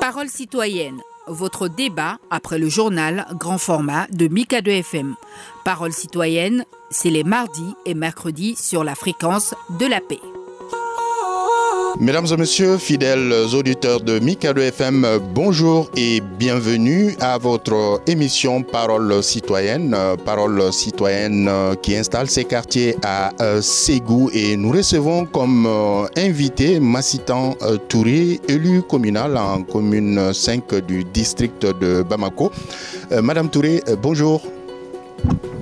Parole citoyenne, votre débat après le journal grand format de Mika 2 FM. Parole citoyenne, c'est les mardis et mercredis sur la fréquence de la paix. Mesdames et messieurs, fidèles auditeurs de Mika 2 FM, bonjour et bienvenue à votre émission Parole citoyenne. Parole citoyenne qui installe ses quartiers à Ségou et nous recevons comme invité Massitan Touré, élu communal en commune 5 du district de Bamako. Madame Touré, bonjour.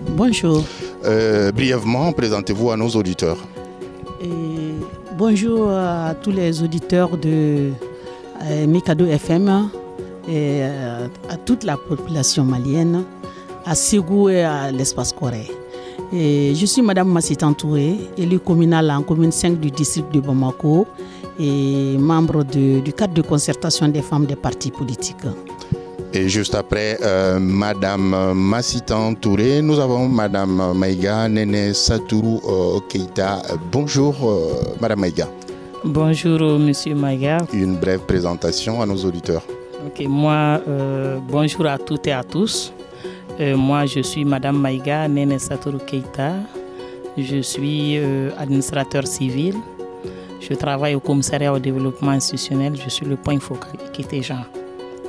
Bonjour. Euh, brièvement, présentez-vous à nos auditeurs. Bonjour à tous les auditeurs de euh, Mikado FM et euh, à toute la population malienne, à Ségou et à l'espace Corée. Et je suis Madame Massitan Touré, élue communale en commune 5 du district de Bamako et membre du cadre de concertation des femmes des partis politiques. Et juste après euh, Madame Massitan Touré, nous avons Madame Maïga Nene Satourou euh, Keita. Bonjour euh, Madame Maïga. Bonjour euh, Monsieur Maga. Une brève présentation à nos auditeurs. Ok, moi, bonjour à toutes et à tous. Moi, je suis Madame Maïga Nene Satoru Keita. Je suis administrateur civil. Je travaille au commissariat au développement institutionnel. Je suis le point focal équité genre.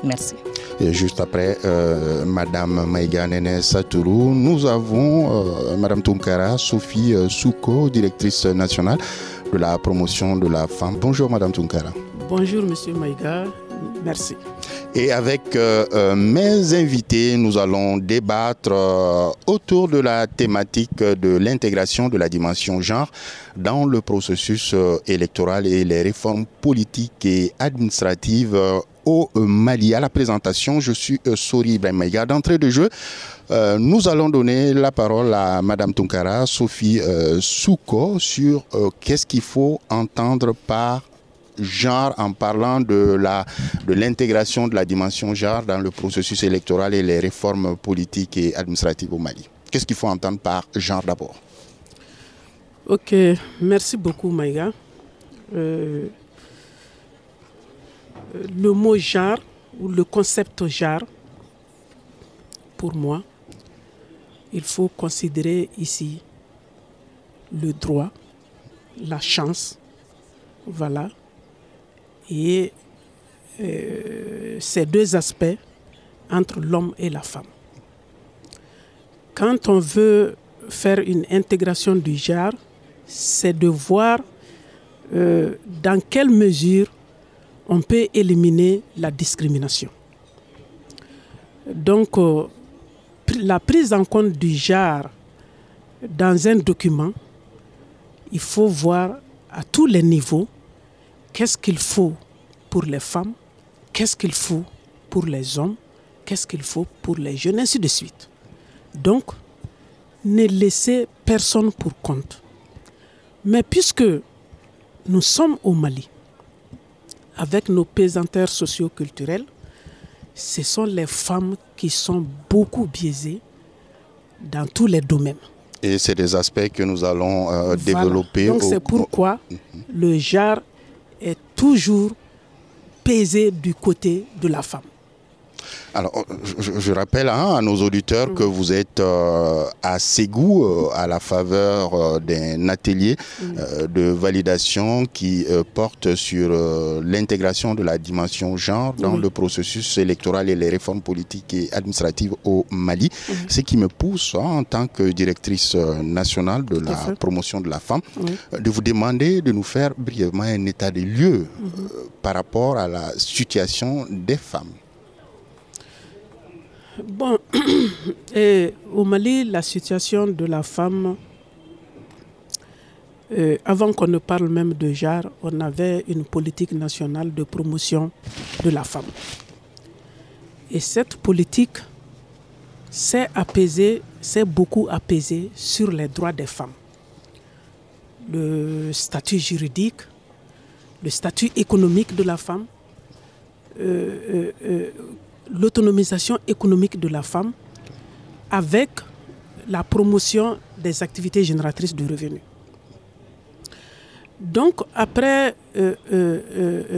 Merci. Et juste après euh, Madame Maïga Nene Satourou, nous avons euh, Madame Tunkara Sophie euh, Souko, directrice nationale de la promotion de la femme. Bonjour Madame Tunkara. Bonjour Monsieur Maïga, merci. Et avec euh, mes invités, nous allons débattre euh, autour de la thématique de l'intégration de la dimension genre dans le processus euh, électoral et les réformes politiques et administratives au euh, Mali. À la présentation, je suis euh, Sori Maïga. D'entrée de jeu, euh, nous allons donner la parole à Madame Tunkara, Sophie Souko, sur qu'est-ce qu'il faut entendre par genre en parlant de la de l'intégration de la dimension genre dans le processus électoral et les réformes politiques et administratives au Mali. Qu'est-ce qu'il faut entendre par genre d'abord? Ok, merci beaucoup Maïga. Euh, le mot genre ou le concept genre, pour moi, il faut considérer ici le droit, la chance, voilà, et euh, ces deux aspects entre l'homme et la femme. Quand on veut faire une intégration du genre, c'est de voir euh, dans quelle mesure on peut éliminer la discrimination. Donc, euh, la prise en compte du genre dans un document, il faut voir à tous les niveaux qu'est-ce qu'il faut pour les femmes, qu'est-ce qu'il faut pour les hommes, qu'est-ce qu'il faut pour les jeunes, ainsi de suite. Donc, ne laissez personne pour compte. Mais puisque nous sommes au Mali, avec nos pesanteurs socioculturels, ce sont les femmes qui sont beaucoup biaisées dans tous les domaines. Et c'est des aspects que nous allons euh, Voilà. développer. Donc au- c'est pourquoi le genre est toujours pesé du côté de la femme. Alors, je, je rappelle hein, à nos auditeurs que vous êtes euh, à Ségou euh, à la faveur euh, d'un atelier euh, de validation qui euh, porte sur euh, l'intégration de la dimension genre dans le processus électoral et les réformes politiques et administratives au Mali. Ce qui me pousse, hein, en tant que directrice nationale de la promotion de la femme, de vous demander de nous faire brièvement un état des lieux euh, par rapport à la situation des femmes. Bon, au Mali, la situation de la femme, euh, avant qu'on ne parle même de genre, on avait une politique nationale de promotion de la femme. Et cette politique s'est apaisée, s'est beaucoup apaisée sur les droits des femmes. Le statut juridique, le statut économique de la femme, euh, euh, l'autonomisation économique de la femme avec la promotion des activités génératrices de revenus. Donc, après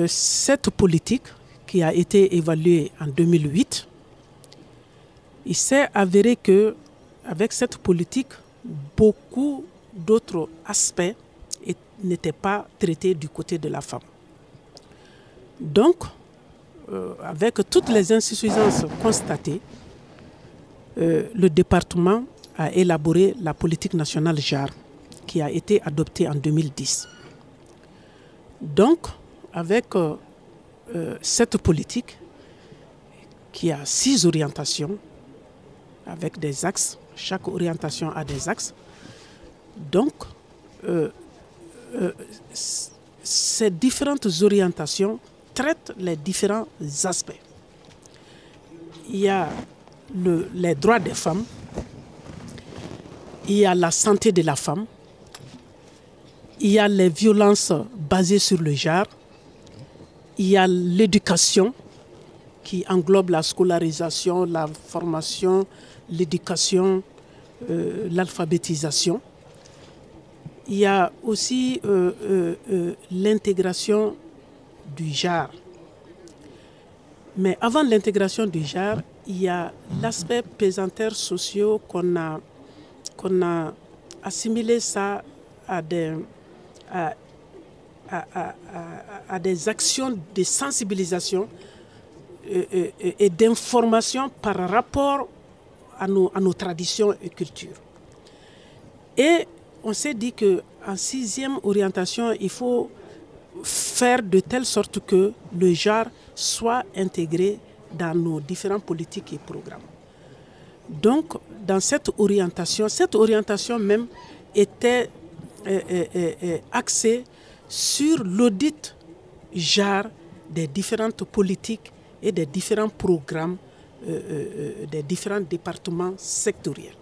cette politique qui a été évaluée en 2008, il s'est avéré que avec cette politique, beaucoup d'autres aspects n'étaient pas traités du côté de la femme. Donc, euh, avec toutes les insuffisances constatées, euh, le département a élaboré la politique nationale JAR qui a été adoptée en 2010. Donc, avec euh, cette politique qui a six orientations, avec des axes. Chaque orientation a des axes. Donc, ces différentes orientations traitent les différents aspects. Il y a le, les droits des femmes, il y a la santé de la femme, il y a les violences basées sur le genre, il y a l'éducation qui englobe la scolarisation, la formation, l'éducation, euh, l'alphabétisation. Il y a aussi euh, euh, l'intégration du JAR. Mais avant l'intégration du JAR, il y a l'aspect pesanteur sociaux qu'on a, qu'on a assimilé ça à des, à, à des actions de sensibilisation et, d'information par rapport à nos, à nos traditions et cultures. Et on s'est dit qu'en sixième orientation, il faut faire de telle sorte que le genre soit intégré dans nos différentes politiques et programmes. Donc, dans cette orientation, cette orientation même était euh, euh, euh, axée sur l'audit genre des différentes politiques et des différents programmes des différents départements sectoriels.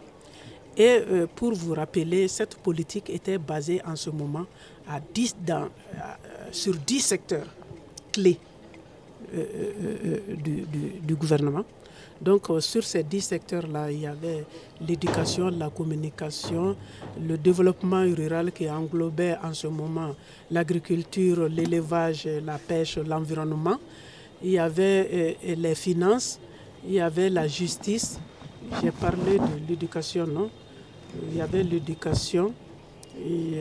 Et pour vous rappeler, cette politique était basée en ce moment à 10 dans, sur 10 secteurs clés du, du, gouvernement. Donc sur ces 10 secteurs-là, il y avait l'éducation, la communication, le développement rural qui englobait en ce moment l'agriculture, l'élevage, la pêche, l'environnement il y avait euh, les finances, il y avait la justice. J'ai parlé de l'éducation, non? Il y avait l'éducation. Et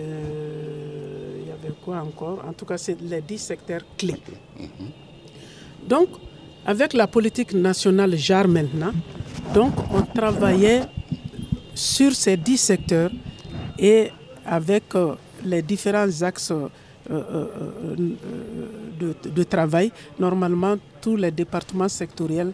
quoi encore En tout cas, c'est les dix secteurs clés. Donc, avec la politique nationale JAR maintenant, donc on travaillait sur ces dix secteurs et avec euh, les différents axes euh, euh, euh, de, travail. Normalement, tous les départements sectoriels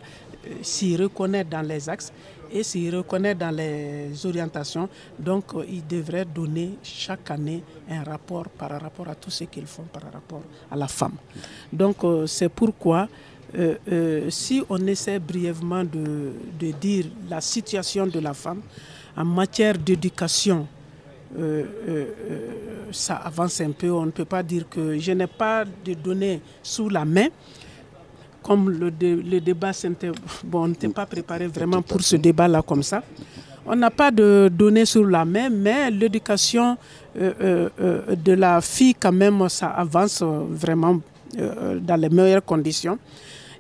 s'y reconnaissent dans les axes et s'y reconnaissent dans les orientations. Donc, ils devraient donner chaque année un rapport par rapport à tout ce qu'ils font par rapport à la femme. Donc, c'est pourquoi, si on essaie brièvement de, dire la situation de la femme en matière d'éducation, euh, euh, euh, ça avance un peu. On ne peut pas dire que je n'ai pas de données sous la main. Comme le, le débat, bon, on n'était pas préparé vraiment pour ce débat-là comme ça. On n'a pas de données sous la main, mais l'éducation de la fille, quand même, ça avance vraiment dans les meilleures conditions.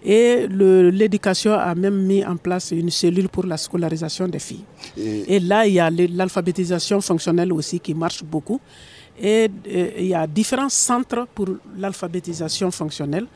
Et l'éducation a même mis en place une cellule pour la scolarisation des filles. Et, là, il y a l'alphabétisation fonctionnelle aussi qui marche beaucoup. Et, il y a différents centres pour l'alphabétisation fonctionnelle.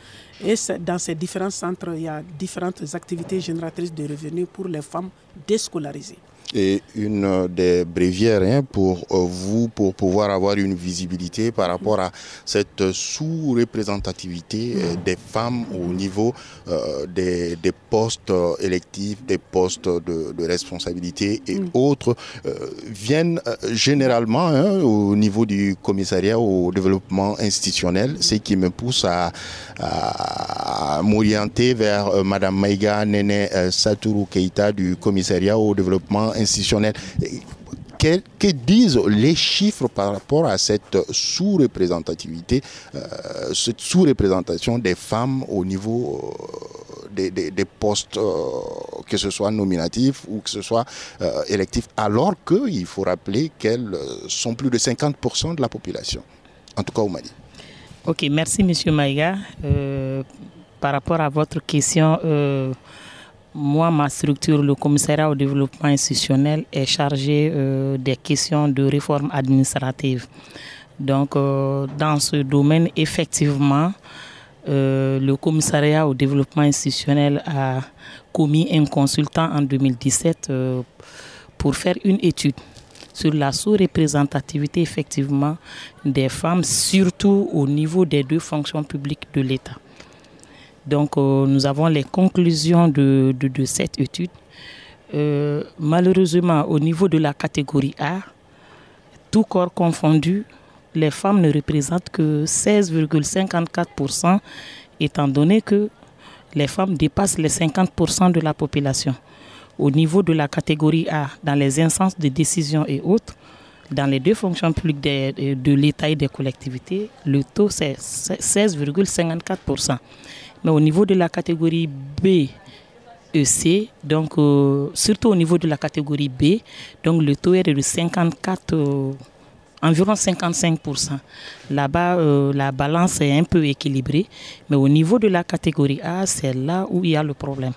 Et dans ces différents centres, il y a différentes activités génératrices de revenus pour les femmes déscolarisées et une des brévières hein, pour euh, vous, pour pouvoir avoir une visibilité par rapport à cette sous-représentativité euh, des femmes au niveau euh, des, des, postes électifs, des postes de, de responsabilité et mm. autres, viennent généralement hein, au niveau du commissariat au développement institutionnel, ce qui me pousse à, à, m'orienter vers Madame Maïga Nene Satourou Keita du commissariat au développement institutionnel institutionnel. Que, disent les chiffres par rapport à cette sous-représentativité, euh, cette sous-représentation des femmes au niveau euh, des, postes, euh, que ce soit nominatifs ou que ce soit électifs, alors qu'il faut rappeler qu'elles sont plus de 50% de la population en tout cas au Mali. Ok, merci Monsieur Maïga. Par rapport à votre question, moi, ma structure, le commissariat au développement institutionnel, est chargé euh, des questions de réforme administrative. Donc, dans ce domaine, effectivement, le commissariat au développement institutionnel a commis un consultant en 2017 pour faire une étude sur la sous-représentativité effectivement des femmes, surtout au niveau des deux fonctions publiques de l'État. Donc euh, nous avons les conclusions de, cette étude. Euh, malheureusement, au niveau de la catégorie A, tout corps confondu, les femmes ne représentent que 16,54%, étant donné que les femmes dépassent les 50% de la population au niveau de la catégorie A, dans les instances de décision et autres, dans les deux fonctions publiques de, de l'État et des collectivités, le taux c'est 16,54%. Mais au niveau de la catégorie B et C, donc euh, surtout au niveau de la catégorie B, donc le taux est de 54, euh, environ 55%. Là-bas, euh, la balance est un peu équilibrée, mais au niveau de la catégorie A, c'est là où il y a le problème.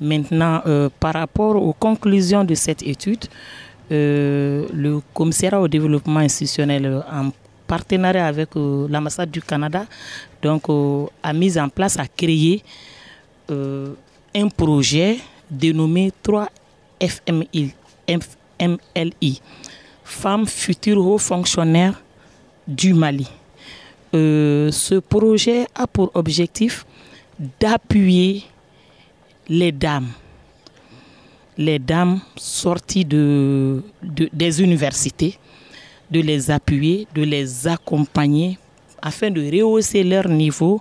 Maintenant, par rapport aux conclusions de cette étude, le commissariat au développement institutionnel en partenariat avec euh, l'ambassade du Canada donc, a mis en place, a créé un projet dénommé 3FMI, FMLI, Femmes futures hauts fonctionnaires du Mali. ce projet a pour objectif d'appuyer les dames, les dames sorties de, des universités, de les appuyer, de les accompagner afin de rehausser leur niveau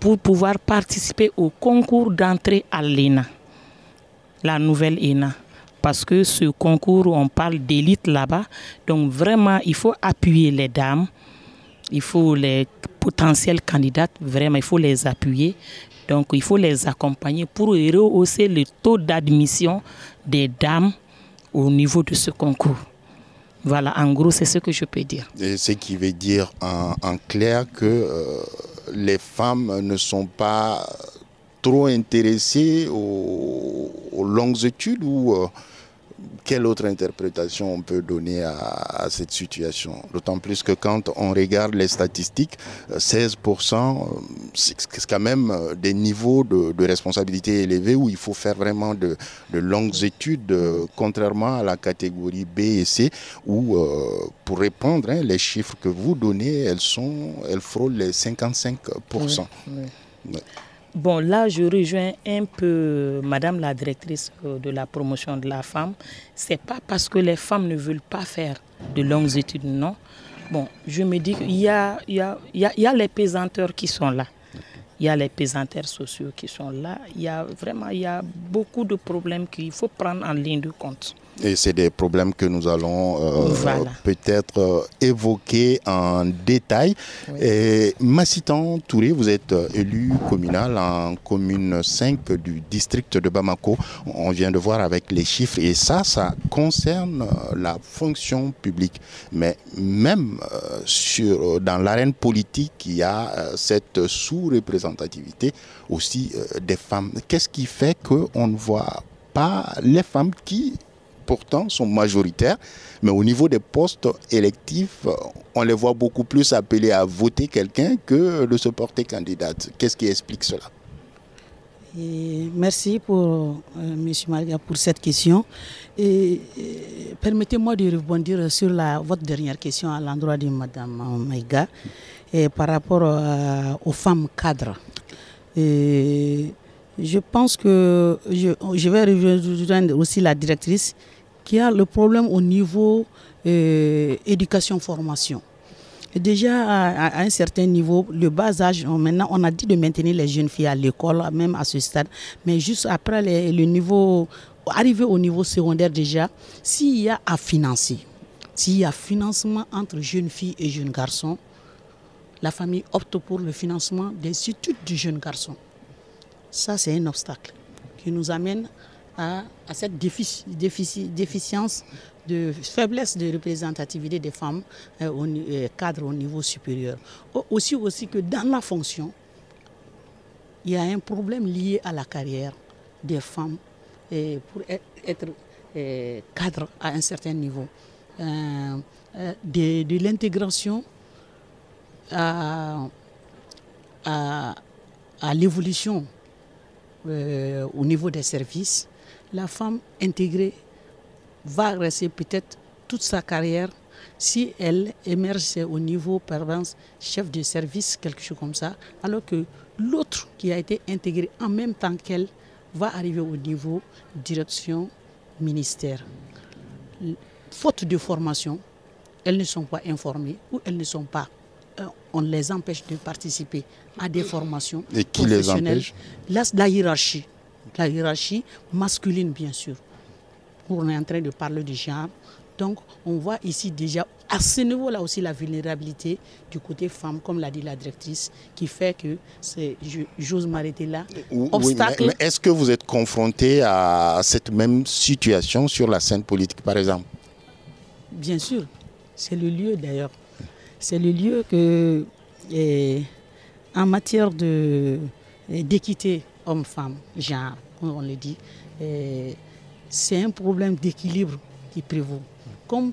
pour pouvoir participer au concours d'entrée à l'ENA, la nouvelle ENA. Parce que ce concours, on parle d'élite là-bas. Donc vraiment, il faut appuyer les dames, il faut les potentielles candidates, vraiment, il faut les appuyer donc il faut les accompagner pour rehausser le taux d'admission des dames au niveau de ce concours. Voilà, en gros, c'est ce que je peux dire. Et ce qui veut dire en, clair que euh, les femmes ne sont pas trop intéressées aux, longues études ou euh, quelle autre interprétation on peut donner à, cette situation? D'autant plus que quand on regarde les statistiques, 16%, euh, c'est quand même euh, des niveaux de, responsabilité élevés où il faut faire vraiment de, longues études, euh, contrairement à la catégorie B et C, où, pour répondre, hein, les chiffres que vous donnez, elles, sont, elles frôlent les 55%. Bon, là, je rejoins un peu Madame la directrice euh, de la promotion de la femme. C'est pas parce que les femmes ne veulent pas faire de longues études, non. Bon, je me dis qu'il y a, y, a, y a les pesanteurs qui sont là. Il y a les pesanteurs sociaux qui sont là. Il y a vraiment il y a beaucoup de problèmes qu'il faut prendre en ligne de compte. Et c'est des problèmes que nous allons euh, peut-être euh, évoquer en détail. Et Massitan Touré, vous êtes euh, élu communal en commune 5 du district de Bamako. On vient de voir avec les chiffres et ça, ça concerne la fonction publique. Mais même sur, dans l'arène politique, il y a cette sous-représentativité aussi des femmes. Qu'est-ce qui fait qu'on ne voit pas les femmes qui pourtant sont majoritaires, mais au niveau des postes électifs, on les voit beaucoup plus appelés à voter quelqu'un que de se porter candidate. Qu'est-ce qui explique cela? Merci pour euh, M. Maria pour cette question. Et, permettez-moi de rebondir sur la, votre dernière question à l'endroit de Mme Maïga par rapport euh, aux femmes cadres. Je pense que je vais rejoindre aussi la directrice qui a le problème au niveau euh, éducation-formation. Déjà, à, un certain niveau, le bas âge, maintenant, on a dit de maintenir les jeunes filles à l'école, même à ce stade. Mais juste après le niveau, arrivé au niveau secondaire déjà, s'il y a à financer, s'il y a financement entre jeunes filles et jeunes garçons, la famille opte pour le financement des études du jeune garçon. Ça, c'est un obstacle qui nous amène à, cette déficience de faiblesse de représentativité des femmes euh, au euh, cadre au niveau supérieur. Aussi, aussi que dans la fonction, il y a un problème lié à la carrière des femmes et pour e-, être euh, cadre à un certain niveau. de, l'intégration à l'évolution au niveau des services, la femme intégrée va rester peut-être toute sa carrière si elle émerge au niveau, par exemple, chef de service, quelque chose comme ça, alors que l'autre qui a été intégré en même temps qu'elle va arriver au niveau direction ministère. Faute de formation, elles ne sont pas informées ou elles ne sont pas. Euh, on les empêche de participer à des formations. Et qui les empêche? La hiérarchie. La hiérarchie masculine, bien sûr on est en train de parler du genre. Donc, on voit ici déjà, à ce niveau-là aussi, la vulnérabilité du côté femme, comme l'a dit la directrice, qui fait que j'ose m'arrêter là. Obstacle. mais, est-ce que vous êtes confronté à cette même situation sur la scène politique, par exemple? Bien sûr. C'est le lieu, d'ailleurs. C'est le lieu que, en matière d'équité homme-femme, genre, comme on le dit, c'est un problème d'équilibre qui prévaut. Comme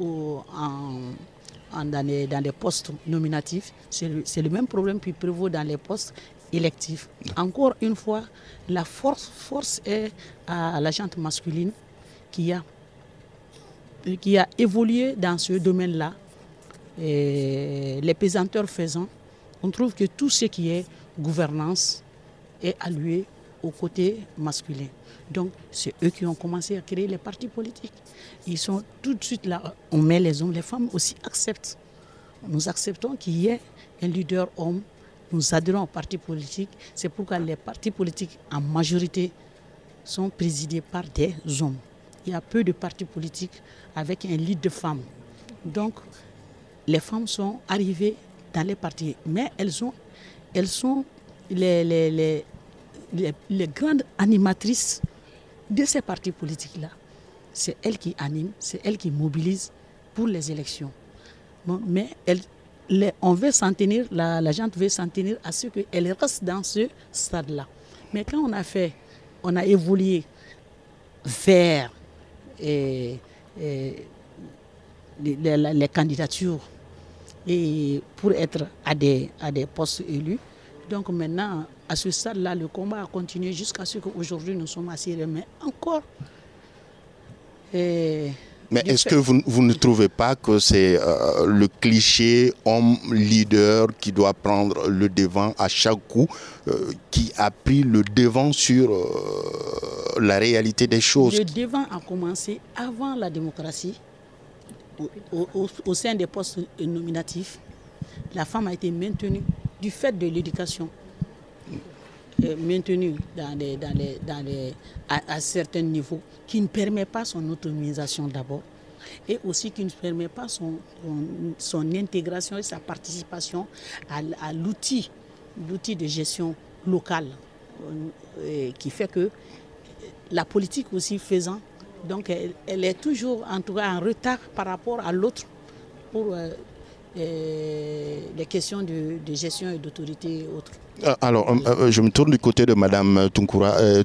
en, dans, les, postes nominatifs, c'est le, même problème qui prévaut dans les postes électifs. Encore une fois, la force, force est à la gente masculine qui a, qui a évolué dans ce domaine-là. Les pesanteurs faisant, on trouve que tout ce qui est gouvernance est alloué au côté masculin. Donc, c'est eux qui ont commencé à créer les partis politiques. Ils sont tout de suite là. On met les hommes, les femmes aussi acceptent. Nous acceptons qu'il y ait un leader homme. Nous adhérons aux partis politiques. C'est pourquoi les partis politiques, en majorité, sont présidés par des hommes. Il y a peu de partis politiques avec un leader de femmes. Donc, les femmes sont arrivées dans les partis, mais elles, ont, elles sont les, les, les grandes animatrices de ces partis politiques-là. C'est elle qui anime, c'est elle qui mobilise pour les élections. mais elle, on veut s'en tenir, la, gente veut s'en tenir à ce qu'elle reste dans ce stade-là. Mais quand on a fait, on a évolué vers les, candidatures et pour être à des, à des postes élus, donc maintenant, à ce stade-là, le combat a continué jusqu'à ce qu'aujourd'hui nous sommes assis. Mais encore. mais est-ce que vous, ne trouvez pas que c'est euh, le cliché homme leader qui doit prendre le devant à chaque coup, euh, qui a pris le devant sur euh, la réalité des choses? Le devant a commencé avant la démocratie, au sein des postes nominatifs. La femme a été maintenue du fait de l'éducation euh, les, à, certains niveaux, qui ne permet pas son autonomisation d'abord, et aussi qui ne permet pas son, intégration et sa participation à, l'outil, de gestion locale, euh, qui fait que la politique aussi faisant, donc elle, est toujours en en retard par rapport à l'autre euh, les questions de, gestion et d'autorité et autres. Euh, alors, euh, euh, je me tourne du côté de Madame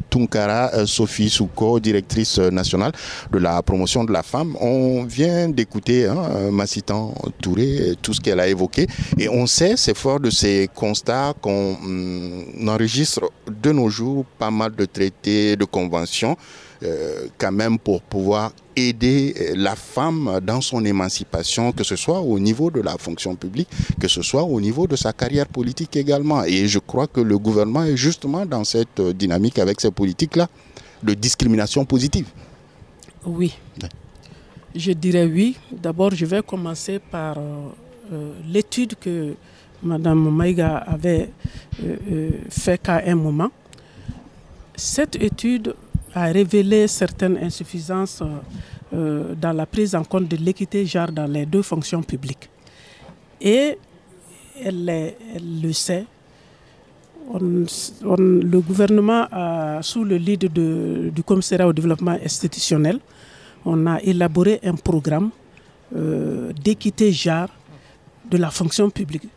Tunkara Sophie Souko, directrice nationale de la promotion de la femme. On vient d'écouter hein, Massitan Touré, tout ce qu'elle a évoqué, et on sait, c'est fort de ces constats qu'on hum, enregistre de nos jours pas mal de traités, de conventions euh, quand même pour pouvoir aider euh, la femme dans son émancipation, que ce soit au niveau de la fonction publique, que ce soit au niveau de sa carrière politique également. Et je crois que le gouvernement est justement dans cette euh, dynamique avec ces politiques-là de discrimination positive. Oui. Je dirais oui. D'abord, je vais commencer par l'étude que Mme Maïga avait fait qu'à un moment. Cette étude a révélé certaines insuffisances euh, euh, dans la prise en compte de l'équité genre dans les deux fonctions publiques. Et elle, le sait, le gouvernement, sous le lead du commissariat au développement institutionnel, on a élaboré un programme euh, d'équité genre de la fonction publique.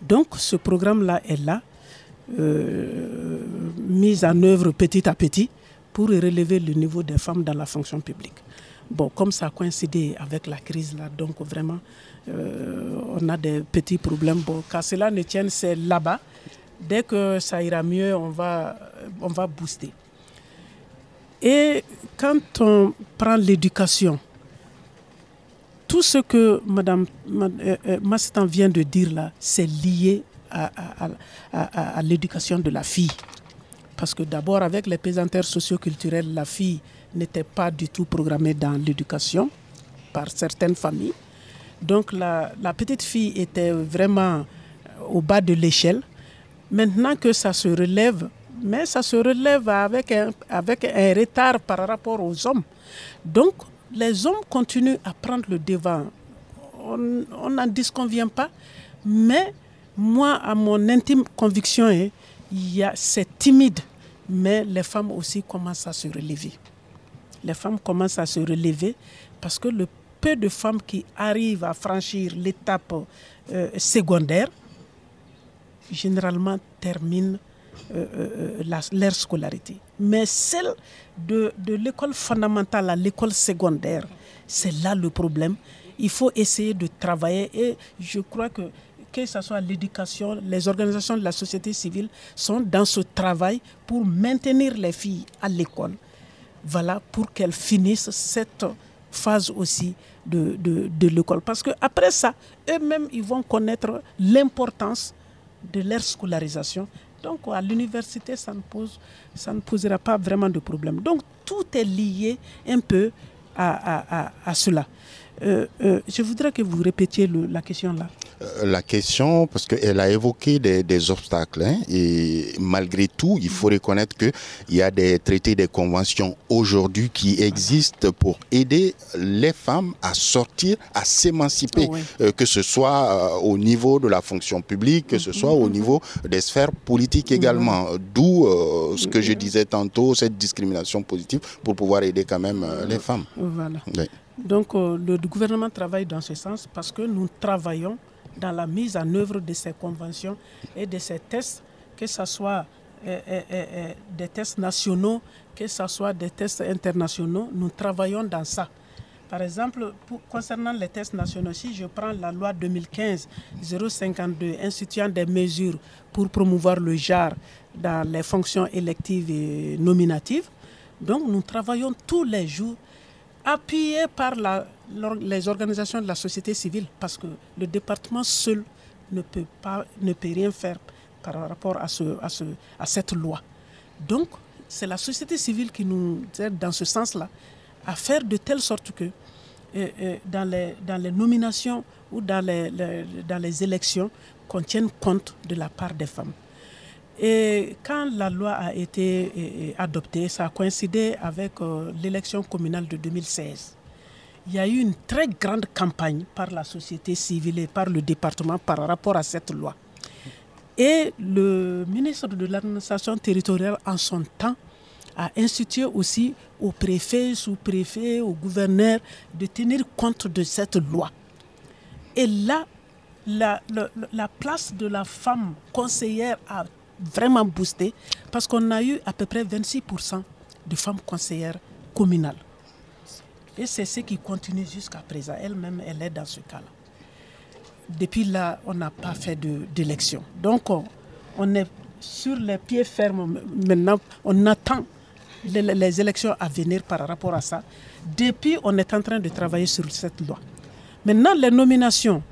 Donc ce programme-là est là, mis en œuvre petit à petit pour relever le niveau des femmes dans la fonction publique. Bon, comme ça a coïncidé avec la crise là, donc vraiment, euh, on a des petits problèmes. Bon, qu'à cela ne tienne, c'est là-bas. Dès que ça ira mieux, on va, on va booster. Et quand on prend l'éducation, tout ce que Mme euh, euh, vient de dire là, c'est lié à l'éducation de la fille. Parce que d'abord, avec les pesanteurs socioculturelles, la fille n'était pas du tout programmée dans l'éducation par certaines familles. Donc la, petite fille était vraiment au bas de l'échelle. Maintenant que ça se relève, mais ça se relève avec un, avec un retard par rapport aux hommes. Donc les hommes continuent à prendre le devant. On n'en disconvient pas, mais moi, à mon intime conviction, hein, c'est timide, mais les femmes aussi commencent à se relever les femmes commencent à se relever parce que le peu de femmes qui arrivent à franchir l'étape euh, secondaire, généralement terminent euh, euh, leur scolarité. Mais celle de, de l'école fondamentale à l'école secondaire, c'est là le problème. Il faut essayer de travailler et je crois que que ce soit l'éducation, les organisations de la société civile sont dans ce travail pour maintenir les filles à l'école voilà, pour qu'elles finissent cette phase aussi de, de, l'école. Parce qu'après ça, eux-mêmes, ils vont connaître l'importance de leur scolarisation. Donc à l'université, ça, ne posera pas vraiment de problème. Donc tout est lié un peu à, à, cela. Euh, euh, je voudrais que vous répétiez la question là. Euh, la question, parce qu'elle a évoqué des, obstacles, hein, et malgré tout, il faut reconnaître qu'il y a des traités, des conventions aujourd'hui qui existent pour aider les femmes à sortir, à s'émanciper, euh, que ce soit au niveau de la fonction publique, que ce soit au mhm. niveau des sphères politiques également. D'où ce que je disais tantôt, cette discrimination positive pour pouvoir aider quand même les femmes. Voilà. Donc le gouvernement travaille dans ce sens parce que nous travaillons dans la mise en œuvre de ces conventions et de ces tests, que ce soit euh, euh, euh, des tests nationaux, que ce soit des tests internationaux, nous travaillons dans ça. Par exemple, concernant les tests nationaux, si je prends la loi 2015-052 instituant des mesures pour promouvoir le genre dans les fonctions électives et nominatives, donc nous travaillons tous les jours appuyés par les organisations de la société civile, parce que le département seul ne peut, pas, ne peut rien faire par rapport à, ce, à, ce, à cette loi. Donc, c'est la société civile qui nous aide dans ce sens-là à faire de telle sorte que euh, euh, dans, les, dans les nominations ou dans les, dans les élections, qu'on tienne compte de la part des femmes. Et quand la loi a été euh, adoptée, ça a coïncidé avec l'élection communale de 2016 il y a eu une très grande campagne par la société civile et par le département par rapport à cette loi. Et le ministre de l'administration territoriale, en son temps, a institué aussi aux préfets, sous-préfets, aux gouverneurs de tenir compte de cette loi. Et là, la, la place de la femme conseillère a vraiment boosté parce qu'on a eu à peu près 26% de femmes conseillères communales. Et c'est ce qui continue jusqu'à présent. Elle-même, elle est dans ce cas-là. Depuis là, on n'a pas fait d'élection. Donc, on, est sur les pieds fermes maintenant. On attend les, élections à venir par rapport à ça. Depuis, on est en train de travailler sur cette loi. Maintenant, les nominations,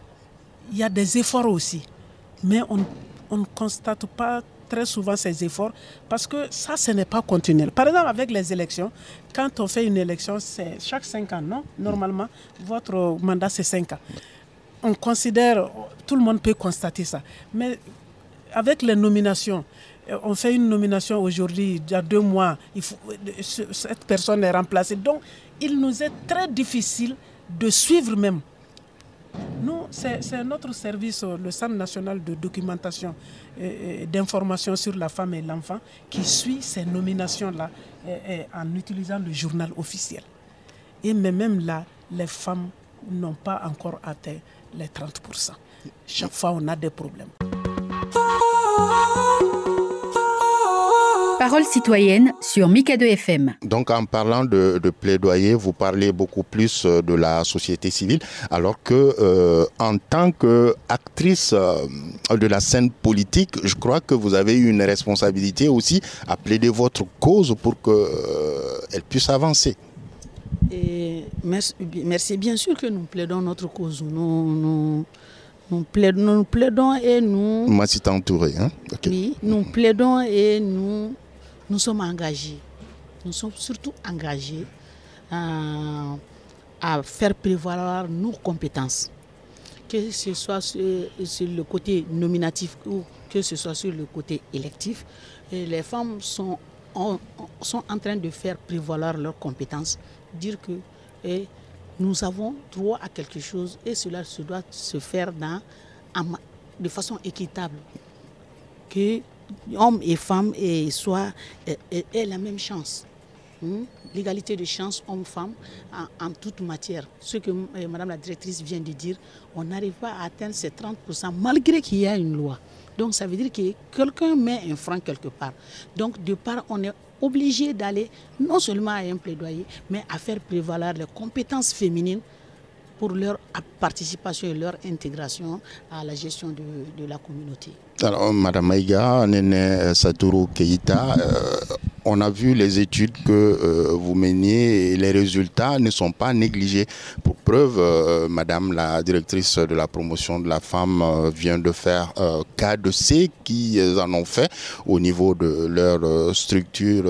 il y a des efforts aussi. Mais on, on ne constate pas très souvent ces efforts parce que ça, ce n'est pas continuel. Par exemple, avec les élections, quand on fait une élection, c'est chaque cinq ans, non? Normalement, votre mandat, c'est cinq ans. On considère, tout le monde peut constater ça. Mais avec les nominations, on fait une nomination aujourd'hui, il y a deux mois, faut, cette personne est remplacée. Donc, il nous est très difficile de suivre même. Nous, c'est notre service, le Centre national de documentation et d'information sur la femme et l'enfant, qui suit ces nominations-là en utilisant le journal officiel. Et même là, les femmes n'ont pas encore atteint les 30%. Chaque fois, on a des problèmes. Parole citoyenne sur Mika 2 FM. Donc en parlant de, plaidoyer, vous parlez beaucoup plus euh, de la société civile, alors que euh, en tant qu'actrice euh, de la scène politique, je crois que vous avez une responsabilité aussi à plaider votre cause pour qu'elle puisse avancer. Et merci, Bien sûr que nous plaidons notre cause. Nous, nous, plaidons, et nous. Moi, c'est entouré. Hein? Oui, nous plaidons et nous nous sommes engagés, nous sommes surtout engagés à, faire prévaloir nos compétences, que ce soit sur, le côté nominatif ou que ce soit sur le côté électif. les femmes sont en, sont en train de faire prévaloir leurs compétences, dire que nous avons droit à quelque chose et cela se doit se faire de façon équitable. Hommes et femmes et soit aient la même chance. Hmm? L'égalité de chance homme-femme en, toute matière. Ce que euh, Madame la directrice vient de dire, on n'arrive pas à atteindre ces 30% malgré qu'il y a une loi. Donc ça veut dire que quelqu'un met un frein quelque part. Donc de part, on est obligé d'aller non seulement à un plaidoyer, mais à faire prévaloir les compétences féminines pour leur participation et leur intégration à la gestion de, la communauté. Alors, Madame Maïga, Nene Satoru Keita, euh, on a vu les études que euh, vous meniez et les résultats ne sont pas négligés. Pour preuve, euh, Madame la directrice de la promotion de la femme vient de faire cas de C qui en ont fait au niveau de leur structure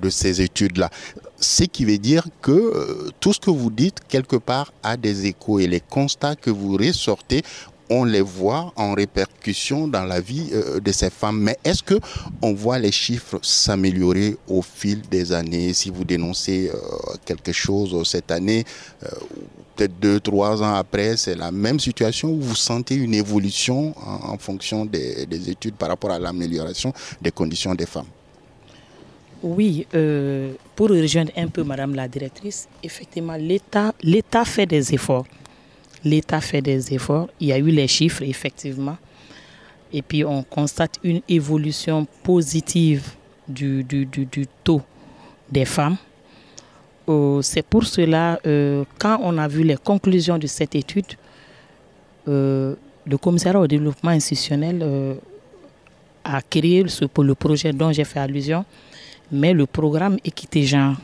de ces études-là ce qui veut dire que euh, tout ce que vous dites, quelque part, a des échos et les constats que vous ressortez, on les voit en répercussion dans la vie euh, de ces femmes. Mais est-ce que on voit les chiffres s'améliorer au fil des années? Si vous dénoncez euh, quelque chose cette année, peut-être deux, trois ans après, c'est la même situation où vous sentez une évolution en, fonction des études par rapport à l'amélioration des conditions des femmes? Oui, euh, pour rejoindre un peu Madame la directrice, effectivement, l'État fait des efforts. L'État fait des efforts. Il y a eu les chiffres, effectivement. Et puis, on constate une évolution positive du, du, taux des femmes. Euh, c'est pour cela, euh, quand on a vu les conclusions de cette étude, le commissariat au développement institutionnel a créé ce, le projet dont j'ai fait allusion, mais le programme Équité Genre.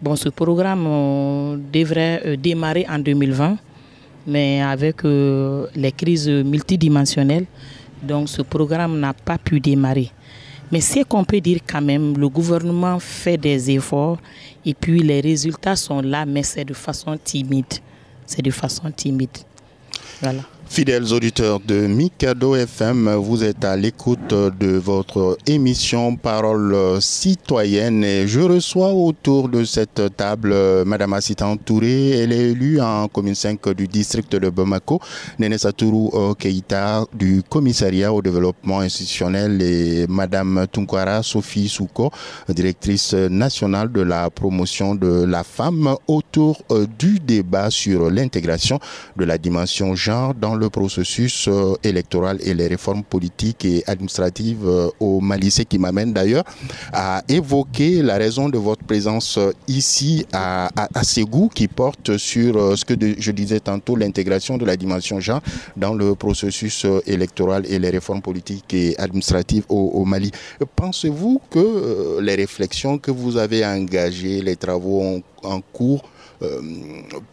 Bon, ce programme devrait euh, démarrer en 2020, mais avec euh, les crises multidimensionnelles, donc ce programme n'a pas pu démarrer. Mais ce qu'on peut dire quand même, le gouvernement fait des efforts et puis les résultats sont là, mais c'est de façon timide. C'est de façon timide. Voilà. Fidèles auditeurs de Mikado FM, vous êtes à l'écoute de votre émission Parole citoyenne et je reçois autour de cette table Madame Assitan Touré. Elle est élue en commune 5 du district de Bamako. Nene Satourou Keita du commissariat au développement institutionnel et Madame Tunkwara Sophie Souko, directrice nationale de la promotion de la femme autour du débat sur l'intégration de la dimension genre dans le le processus euh, électoral et les réformes politiques et administratives euh, au Mali, ce qui m'amène d'ailleurs à évoquer la raison de votre présence euh, ici à, à, Ségou, qui porte sur ce que je disais tantôt, l'intégration de la dimension genre dans le processus électoral et les réformes politiques et administratives au, Mali. Pensez-vous que les réflexions que vous avez engagées, les travaux en, cours,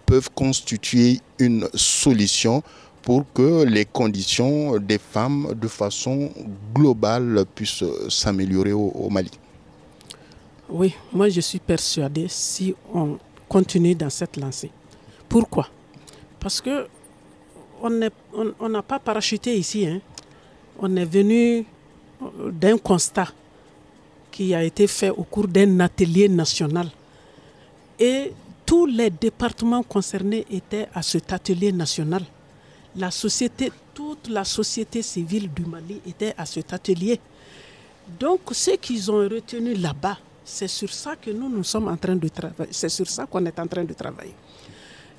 peuvent constituer une solution pour que les conditions des femmes de façon globale puissent s'améliorer au, Mali. Oui, moi je suis persuadé si on continue dans cette lancée. Pourquoi? Parce que on n'a pas parachuté ici. Hein. On est venu d'un constat qui a été fait au cours d'un atelier national. Et tous les départements concernés étaient à cet atelier national la société, toute la société civile du Mali était à cet atelier. Donc, ce qu'ils ont retenu là-bas, c'est sur ça que nous, sommes en train de travailler. C'est sur ça qu'on est en train de travailler.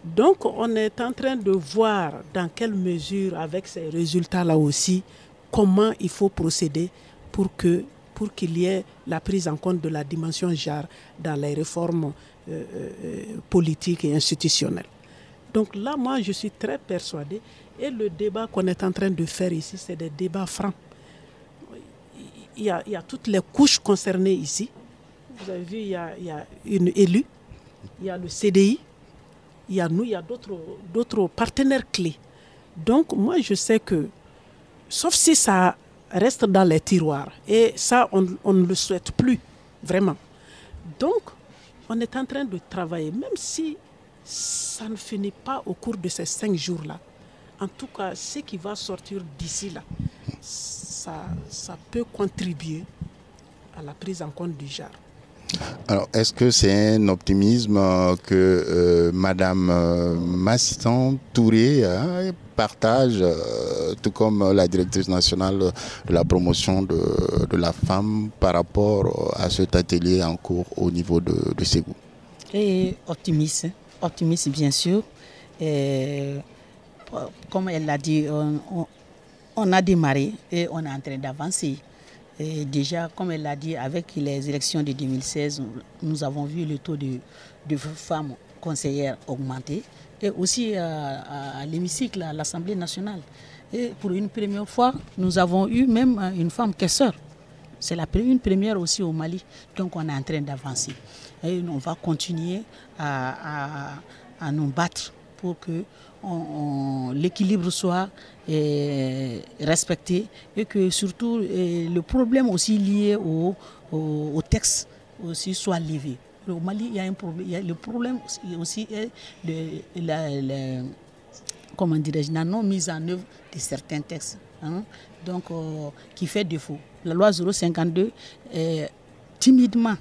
Donc, on est en train de voir dans quelle mesure, avec ces résultats-là aussi, comment il faut procéder pour qu'il y ait la prise en compte de la dimension genre dans les réformes euh, euh, politiques et institutionnelles. Donc là, moi, je suis très persuadée, et le débat qu'on est en train de faire ici, c'est des débats francs. Il y, a, toutes les couches concernées ici. Vous avez vu, il y a, une élue, il y a le CDI, il y a nous, il y a d'autres partenaires clés. Donc moi, je sais que, sauf si ça reste dans les tiroirs. Et ça, on, ne le souhaite plus, vraiment. Donc, on est en train de travailler, même si ça ne finit pas au cours de ces cinq jours-là. En tout cas, ce qui va sortir d'ici là, ça, ça peut contribuer à la prise en compte du genre. Alors, est-ce que c'est un optimisme que euh, Madame euh, Massitan Touré hein, partage, euh, tout comme la directrice nationale de la promotion de, de, la femme par rapport à cet atelier en cours au niveau de, de Ségou? Et optimiste, optimiste bien sûr. Et, comme elle l'a dit, on, a démarré et on est en train d'avancer. Et déjà, comme elle l'a dit, avec les élections de 2016, nous avons vu le taux de, de femmes conseillères augmenter. Et aussi à, à l'hémicycle, à l'Assemblée nationale. Et pour une première fois, nous avons eu même une femme caisseur. C'est la, une première aussi au Mali. Donc on est en train d'avancer. Et on va continuer à, à, nous battre pour que l'équilibre soit eh, respecté et que surtout eh, le problème aussi lié au, au, texte aussi soit levé. Au Mali, il y a un problème. Le problème aussi est de la, comment dirais-je, non mise en œuvre de certains textes. Hein, donc, euh, qui fait défaut. La loi 052 est timidement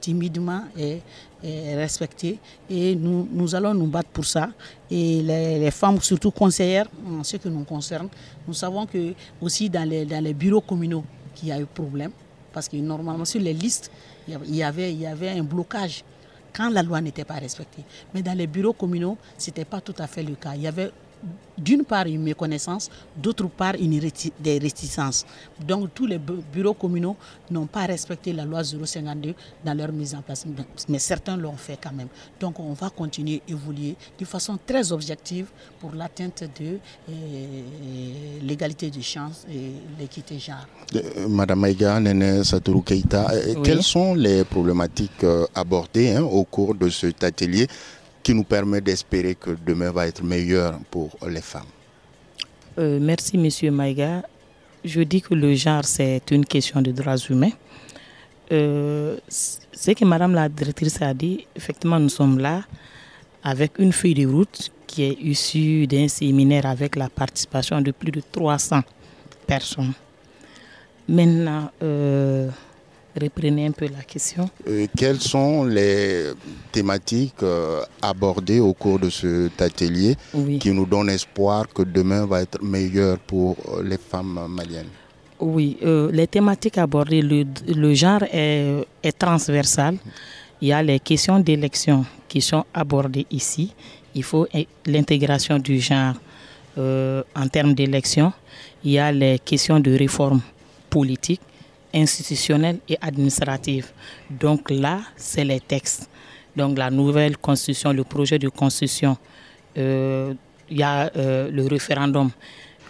timidement est, respectée et nous, nous, allons nous battre pour ça. Et les, les, femmes, surtout conseillères, en ce qui nous concerne, nous savons que aussi dans les, dans les bureaux communaux qu'il y a eu problème parce que normalement sur les listes, il y avait, il y avait un blocage quand la loi n'était pas respectée. Mais dans les bureaux communaux, ce n'était pas tout à fait le cas. Il y avait d'une part une méconnaissance, d'autre part une réti des réticences. Donc tous les bureaux communaux n'ont pas respecté la loi 052 dans leur mise en place, mais certains l'ont fait quand même. Donc on va continuer à évoluer de façon très objective pour l'atteinte de euh, l'égalité de chance et l'équité genre. Euh, Madame Maïga, Nene Satoru Keita, oui. quelles sont les problématiques euh, abordées hein, au cours de cet atelier nous permet d'espérer que demain va être meilleur pour les femmes. Euh, merci, Monsieur Maïga. Je dis que le genre, c'est une question de droits humains. Euh, ce que Madame la directrice a dit, effectivement, nous sommes là avec une feuille de route qui est issue d'un séminaire avec la participation de plus de 300 personnes. Maintenant, euh, reprenez un peu la question. Euh, quelles sont les thématiques euh, abordées au cours de cet atelier oui. qui nous donnent espoir que demain va être meilleur pour les femmes maliennes? Oui, euh, les thématiques abordées, le, le genre est, est, transversal. Il y a les questions d'élection qui sont abordées ici. Il faut l'intégration du genre en termes d'élection. Il y a les questions de réforme politique institutionnelle et administrative. Donc là, c'est les textes. Donc la nouvelle constitution, le projet de constitution, euh, il y a euh, le référendum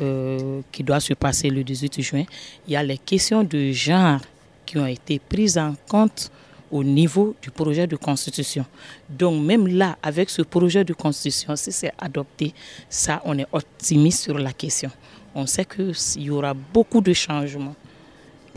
euh, qui doit se passer le 18 juin. Il y a les questions de genre qui ont été prises en compte au niveau du projet de constitution. Donc même là, avec ce projet de constitution, si c'est adopté, ça, on est optimiste sur la question. On sait qu'il y aura beaucoup de changements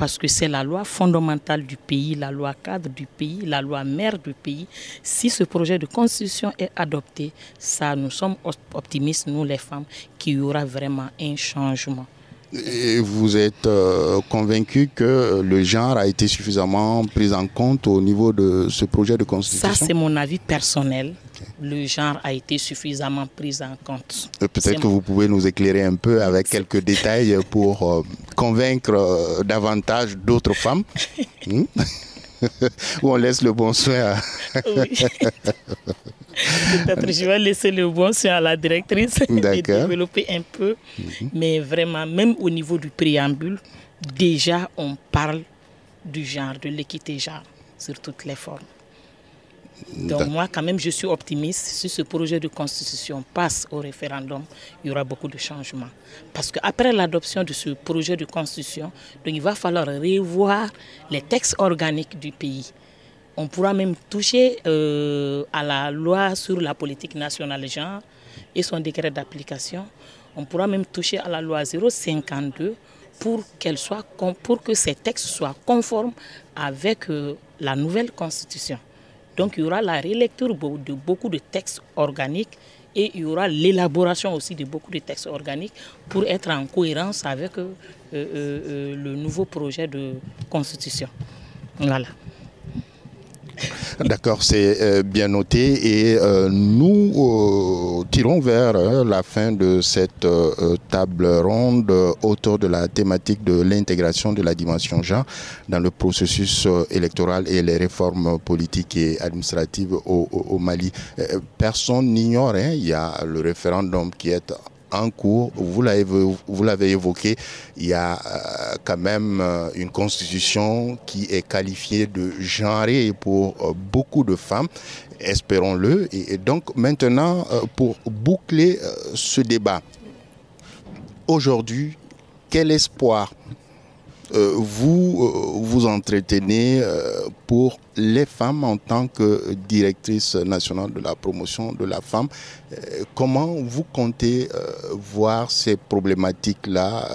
parce que c'est la loi fondamentale du pays, la loi cadre du pays, la loi mère du pays. Si ce projet de constitution est adopté, ça, nous sommes optimistes, nous les femmes, qu'il y aura vraiment un changement. Et vous êtes euh, convaincu que le genre a été suffisamment pris en compte au niveau de ce projet de constitution? Ça, c'est mon avis personnel. Le genre a été suffisamment pris en compte. Peut-être que vous pouvez nous éclairer un peu avec quelques détails pour euh, convaincre euh, davantage d'autres femmes. Hmm? Ou on laisse le bon soin à... oui. Peut-être je vais laisser le bon soin à la directrice de développer un peu. Mhm. Mais vraiment, même au niveau du préambule, déjà on parle du genre, de l'équité genre, sur toutes les formes. Donc moi, quand même, je suis optimiste. Si ce projet de constitution passe au référendum, il y aura beaucoup de changements. Parce qu'après l'adoption de ce projet de constitution, donc il va falloir revoir les textes organiques du pays. On pourra même toucher euh, à la loi sur la politique nationale genre et son décret d'application. On pourra même toucher à la loi 052 pour, qu'elle soit, pour que ces textes soient conformes avec euh, la nouvelle constitution. Donc il y aura la relecture de beaucoup de textes organiques et il y aura l'élaboration aussi de beaucoup de textes organiques pour être en cohérence avec euh, euh, euh, le nouveau projet de constitution. Voilà. D'accord, c'est euh, bien noté et euh, nous euh, tirons vers la fin de cette table ronde autour de la thématique de l'intégration de la dimension genre dans le processus électoral et les réformes politiques et administratives au, Mali. personne n'ignore, hein, il y a le référendum qui est en cours. Vous l'avez évoqué, il y a euh, quand même euh, une constitution qui est qualifiée de genrée pour euh, beaucoup de femmes, espérons-le. Et, donc maintenant, pour boucler ce débat, aujourd'hui, quel espoir vous euh, vous entretenez euh, pour les femmes en tant que directrice nationale de la promotion de la femme. comment vous comptez voir ces problématiques-là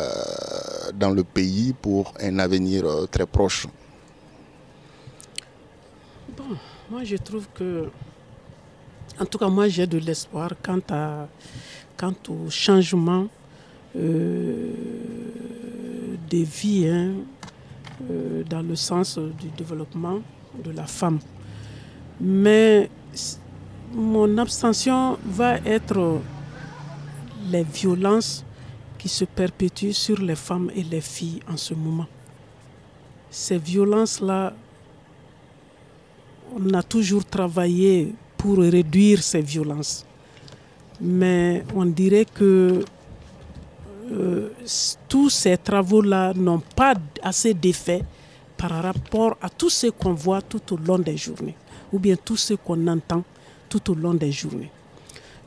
dans le pays pour un avenir très proche? Bon, moi je trouve que, en tout cas moi j'ai de l'espoir quant, à, quant au changement des vies hein, euh, dans le sens du développement de la femme. Mais mon abstention va être les violences qui se perpétuent sur les femmes et les filles en ce moment. Ces violences-là, on a toujours travaillé pour réduire ces violences. Mais on dirait que euh, tous ces travaux-là n'ont pas assez d'effet par rapport à tout ce qu'on voit tout au long des journées, ou bien tout ce qu'on entend tout au long des journées.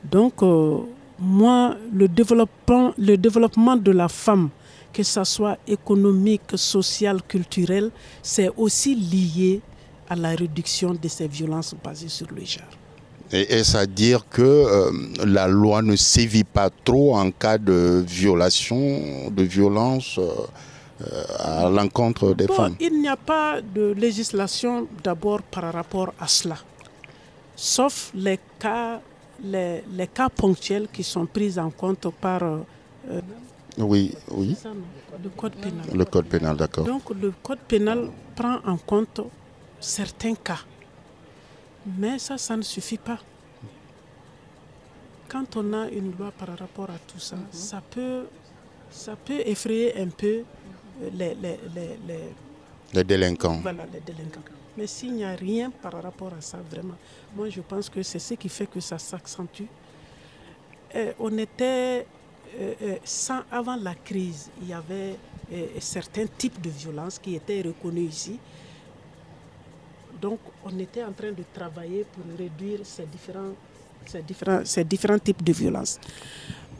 Donc, euh, moi, le développement, le développement de la femme, que ce soit économique, social, culturel, c'est aussi lié à la réduction de ces violences basées sur le genre. Est-ce à dire que euh, la loi ne sévit pas trop en cas de violation, de violence euh, euh, à l'encontre des femmes? Il n'y a pas de législation d'abord par rapport à cela, sauf les cas, les, les cas ponctuels qui sont pris en compte par... oui, oui. Le code pénal. Le code pénal, d'accord. Donc le code pénal prend en compte certains cas. Mais ça, ça ne suffit pas. Quand on a une loi par rapport à tout ça, mhm. ça, peut, ça peut effrayer un peu euh, les, les, les, les délinquants. Voilà, les délinquants. Mais s'il n'y a rien par rapport à ça, vraiment, moi je pense que c'est ce qui fait que ça s'accentue. Euh, on était, euh, sans, avant la crise, il y avait certains types de violences qui étaient reconnus ici. Donc, on était en train de travailler pour réduire ces différents, ces différents, ces différents types de violences.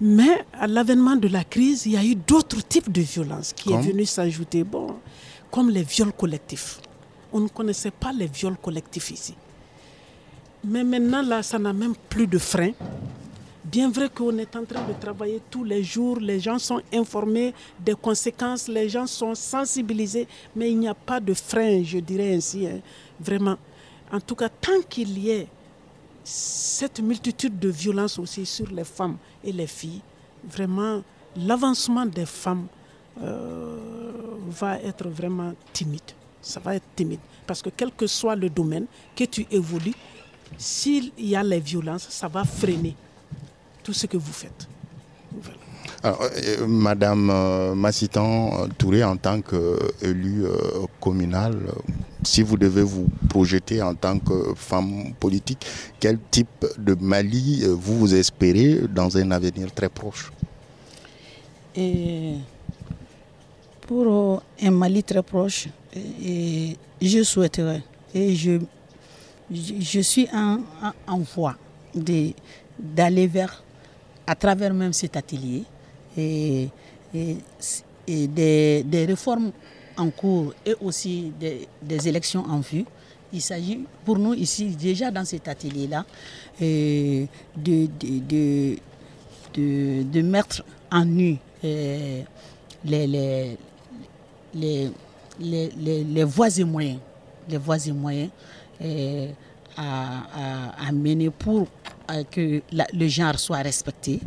Mais à l'avènement de la crise, il y a eu d'autres types de violences qui sont est venu s'ajouter, bon, comme les viols collectifs. On ne connaissait pas les viols collectifs ici. Mais maintenant, là, ça n'a même plus de frein. Bien vrai qu'on est en train de travailler tous les jours, les gens sont informés des conséquences, les gens sont sensibilisés, mais il n'y a pas de frein, je dirais ainsi. Hein. Vraiment. En tout cas, tant qu'il y ait cette multitude de violences aussi sur les femmes et les filles, vraiment, l'avancement des femmes euh, va être vraiment timide. Ça va être timide. Parce que quel que soit le domaine que tu évolues, s'il y a les violences, ça va freiner tout ce que vous faites. Euh, Madame euh, Massitan Touré, en tant qu'élue euh, communale, si vous devez vous projeter en tant que femme politique, quel type de Mali vous, vous espérez dans un avenir très proche? Et Pour un Mali très proche, et je souhaiterais, et je, je, suis en, en voie d'aller vers, à travers même cet atelier, et, des, réformes en cours et aussi des, élections en vue. Il s'agit pour nous ici, déjà dans cet atelier-là, de, de, mettre en nu les, les, voies et moyens, les voies et moyens à, à, mener pour que le genre soit respecté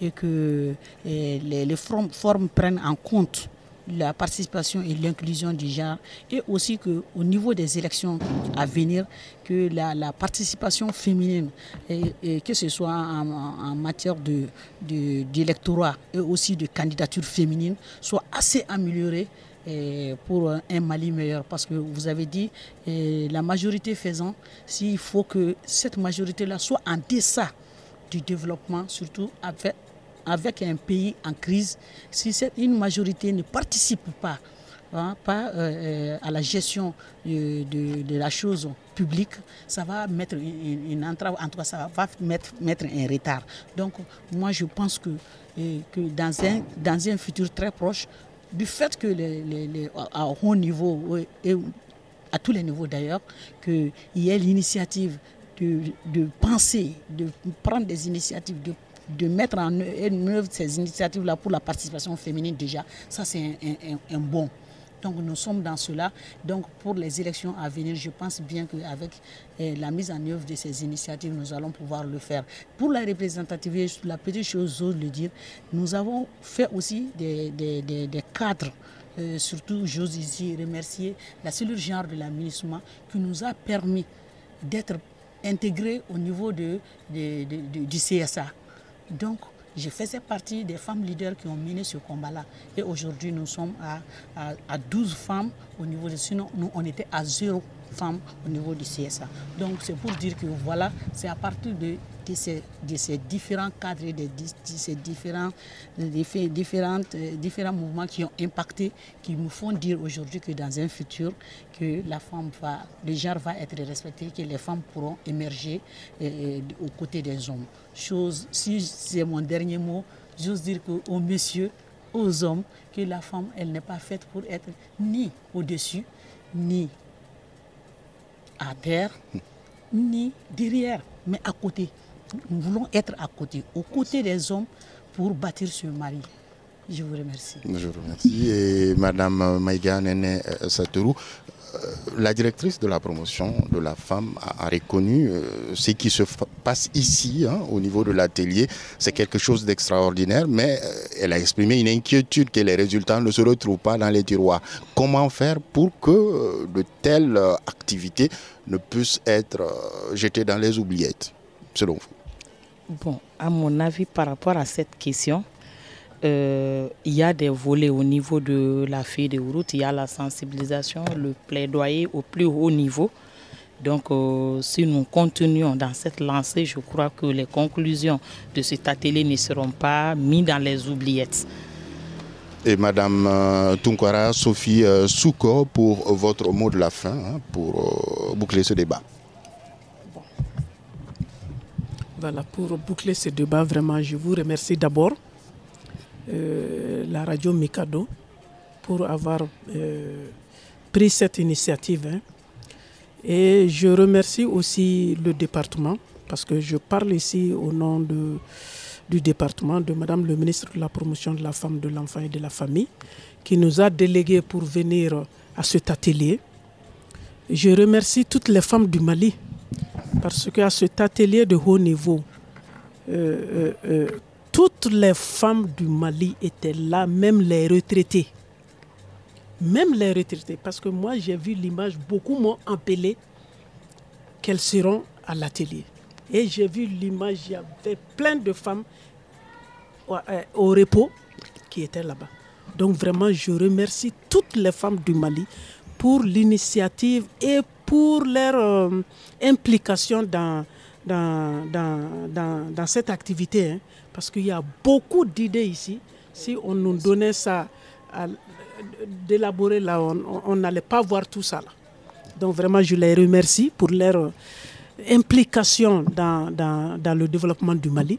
et que les, formes, prennent en compte la participation et l'inclusion du genre et aussi que au niveau des élections à venir que la, participation féminine et, que ce soit en, matière de d'électorat et aussi de candidature féminine soit assez améliorée eh, pour un Mali meilleur. Parce que vous avez dit eh, la majorité faisant s'il faut que cette majorité là soit en deçà du développement surtout avec avec un pays en crise, si une majorité ne participe pas, hein, pas euh, euh, à la gestion de, la chose publique, ça va mettre une, entrave, en tout cas ça va mettre, mettre un retard. Donc moi je pense que, euh, que dans, un, dans un futur très proche, du fait que à haut niveau et à tous les niveaux d'ailleurs, qu'il y ait l'initiative de, de, penser, de prendre des initiatives, de de mettre en œuvre ces initiatives-là pour la participation féminine déjà, ça c'est un, bon. Donc nous sommes dans cela. Donc pour les élections à venir, je pense bien qu'avec eh, la mise en œuvre de ces initiatives, nous allons pouvoir le faire. Pour la représentativité, la petite chose, j'ose le dire, nous avons fait aussi des, des, cadres. Euh, surtout, j'ose ici remercier la cellule genre de l'aménagement qui nous a permis d'être intégrés au niveau de, du CSA. Donc, je faisais partie des femmes leaders qui ont mené ce combat-là. Et aujourd'hui, nous sommes à, à, 12 femmes au niveau de... Sinon, nous, on était à zéro femmes au niveau du CSA. Donc, c'est pour dire que voilà, c'est à partir de de ces, de ces différents cadres, de, de ces différents, différentes, euh, différents mouvements qui ont impacté, qui nous font dire aujourd'hui que dans un futur, que la femme va, le genre va être respecté, que les femmes pourront émerger euh, euh, aux côtés des hommes. Chose, si c'est mon dernier mot, j'ose dire aux messieurs, aux hommes, que la femme, elle n'est pas faite pour être ni au-dessus, ni à terre, ni derrière, mais à côté. Nous voulons être à côté, aux côtés des hommes pour bâtir ce mari. Je vous remercie. Je vous remercie. Et Madame Maïga Nene euh, Satourou, euh, la directrice de la promotion de la femme a, reconnu euh, ce qui se passe ici, hein, au niveau de l'atelier. C'est quelque chose d'extraordinaire, mais elle a exprimé une inquiétude que les résultats ne se retrouvent pas dans les tiroirs. Comment faire pour que de telles activités ne puissent être jetées dans les oubliettes, selon vous? Bon, à mon avis, par rapport à cette question, euh, il y a des volets au niveau de la feuille de route, il y a la sensibilisation, le plaidoyer au plus haut niveau. Donc, euh, si nous continuons dans cette lancée, je crois que les conclusions de cet atelier ne seront pas mises dans les oubliettes. Et Madame euh, Tunkwara Sophie Souko pour votre mot de la fin, hein, pour boucler ce débat. Voilà, pour boucler ce débat, vraiment, je vous remercie d'abord euh, la radio Mikado pour avoir euh, pris cette initiative. Hein. Et je remercie aussi le département parce que je parle ici au nom de, du département de Madame le ministre de la promotion de la femme, de l'enfant et de la famille qui nous a délégués pour venir à cet atelier. Je remercie toutes les femmes du Mali parce qu'à cet atelier de haut niveau, euh, euh, euh, toutes les femmes du Mali étaient là, même les retraités. Même les retraités, parce que moi j'ai vu l'image, beaucoup m'ont appelé qu'elles seront à l'atelier. Et j'ai vu l'image, il y avait plein de femmes au repos qui étaient là-bas. Donc vraiment, je remercie toutes les femmes du Mali pour l'initiative et pour leur implication dans, dans, dans, dans, cette activité. Hein. parce qu'il y a beaucoup d'idées ici. Si on nous donnait ça d'élaborer là, on n'allait pas voir tout ça là. Donc vraiment, je les remercie pour leur euh, implication dans, dans, dans, le développement du Mali.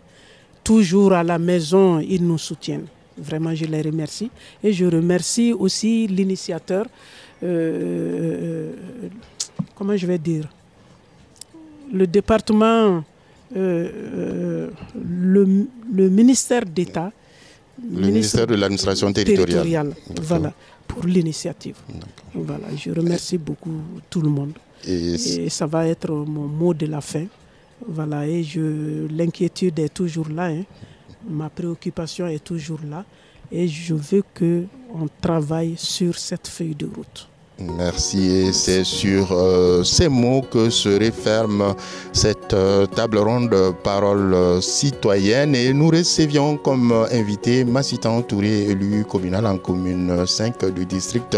Toujours à la maison, ils nous soutiennent. Vraiment, je les remercie. Et je remercie aussi l'initiateur, euh, euh, comment je vais dire, le département, le, le, ministère d'État. Le ministère de l'administration territoriale. Voilà pour l'initiative. Voilà, je remercie beaucoup tout le monde. Et, ça va être mon mot de la fin. Voilà, et je l'inquiétude est toujours là. Hein. Ma préoccupation est toujours là. Et je veux qu'on travaille sur cette feuille de route. Merci. Et c'est sur euh, ces mots que se referme cette euh, table ronde parole citoyenne. Et nous recevions comme invité Massitan Touré, élu communal en commune 5 du district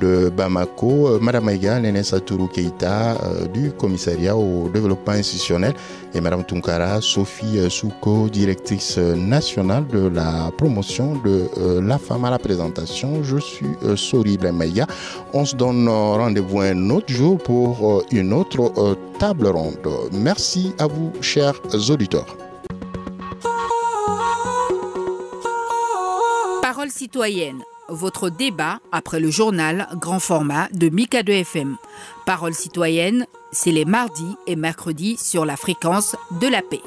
de Bamako, euh, Madame Aïga Satourou Keita euh, du commissariat au développement institutionnel et Madame Tunkara Sophie euh, Souko, directrice nationale de la promotion de la femme à la présentation. Je suis Sori Maïga. On se donne rendez-vous un autre jour pour une autre table ronde. Merci à vous, chers auditeurs. Parole citoyenne votre débat après le journal grand format de Mika 2 FM. Parole citoyenne, c'est les mardis et mercredis sur la fréquence de la paix.